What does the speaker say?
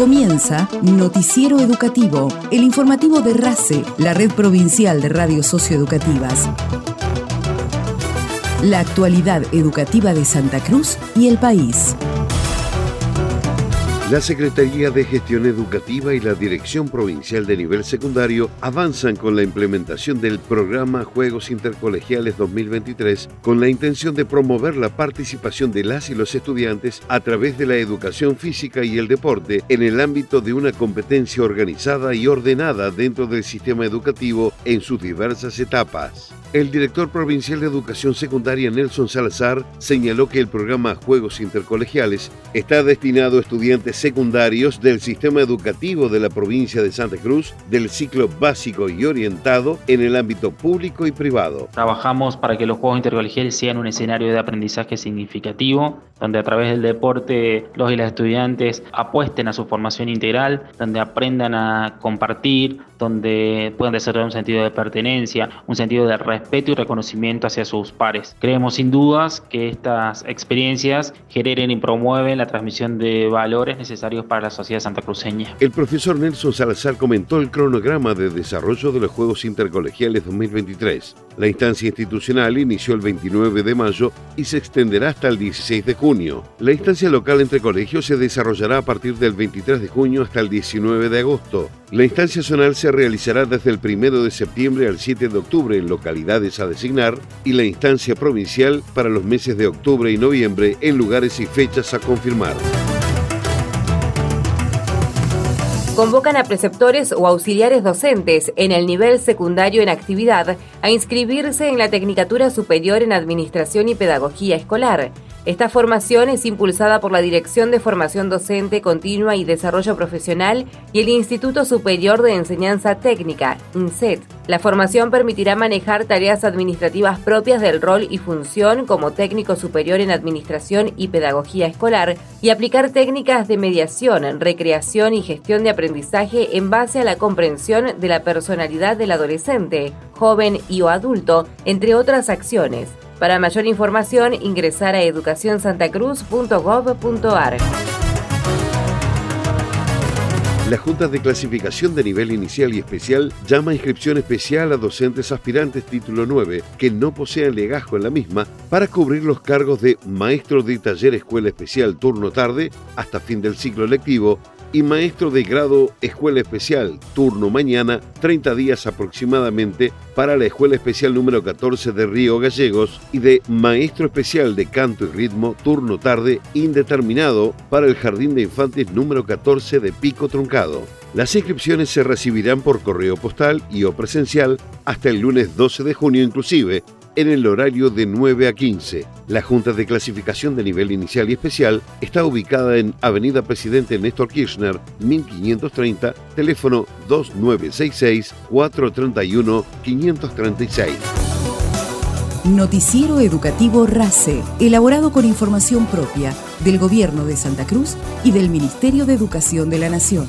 Comienza Noticiero Educativo, el informativo de RACE, la red provincial de radios socioeducativas. La actualidad educativa de Santa Cruz y el país. La Secretaría de Gestión Educativa y la Dirección Provincial de Nivel Secundario avanzan con la implementación del programa Juegos Intercolegiales 2023 con la intención de promover la participación de las y los estudiantes a través de la educación física y el deporte en el ámbito de una competencia organizada y ordenada dentro del sistema educativo en sus diversas etapas. El director provincial de Educación Secundaria Nelson Salazar señaló que el programa Juegos Intercolegiales está destinado a estudiantes secundarios del sistema educativo de la provincia de Santa Cruz del ciclo básico y orientado en el ámbito público y privado. Trabajamos para que los Juegos Intercolegiales sean un escenario de aprendizaje significativo, donde a través del deporte los y las estudiantes apuesten a su formación integral, donde aprendan a compartir, donde puedan desarrollar un sentido de pertenencia, un sentido de respeto y reconocimiento hacia sus pares. Creemos sin dudas que estas experiencias generen y promueven la transmisión de valores necesarios para la sociedad santacruceña. El profesor Nelson Salazar comentó el cronograma de desarrollo de los Juegos Intercolegiales 2023. La instancia institucional inició el 29 de mayo y se extenderá hasta el 16 de junio. La instancia local entre colegios se desarrollará a partir del 23 de junio hasta el 19 de agosto. La instancia zonal se realizará desde el 1 de septiembre al 7 de octubre en localidades a designar y la instancia provincial para los meses de octubre y noviembre en lugares y fechas a confirmar. Convocan a preceptores o auxiliares docentes en el nivel secundario en actividad a inscribirse en la Tecnicatura Superior en Administración y Pedagogía Escolar. Esta formación es impulsada por la Dirección de Formación Docente Continua y Desarrollo Profesional y el Instituto Superior de Enseñanza Técnica, INSET. La formación permitirá manejar tareas administrativas propias del rol y función como técnico superior en Administración y Pedagogía Escolar y aplicar técnicas de mediación, recreación y gestión de aprendizaje en base a la comprensión de la personalidad del adolescente, joven y o adulto, entre otras acciones. Para mayor información, ingresar a educacionsantacruz.gov.ar. La Junta de Clasificación de Nivel Inicial y Especial llama a inscripción especial a docentes aspirantes título 9 que no posean legajo en la misma para cubrir los cargos de maestro de taller escuela especial turno tarde hasta fin del ciclo lectivo y maestro de grado Escuela Especial, turno mañana, 30 días aproximadamente para la Escuela Especial número 14 de Río Gallegos y de Maestro Especial de Canto y Ritmo, turno tarde, indeterminado para el Jardín de Infantes número 14 de Pico Truncado. Las inscripciones se recibirán por correo postal y o presencial hasta el lunes 12 de junio inclusive, en el horario de 9 a 15. La Junta de Clasificación de Nivel Inicial y Especial está ubicada en Avenida Presidente Néstor Kirchner, 1530, teléfono 2966-431-536. Noticiero Educativo RACE, elaborado con información propia del Gobierno de Santa Cruz y del Ministerio de Educación de la Nación.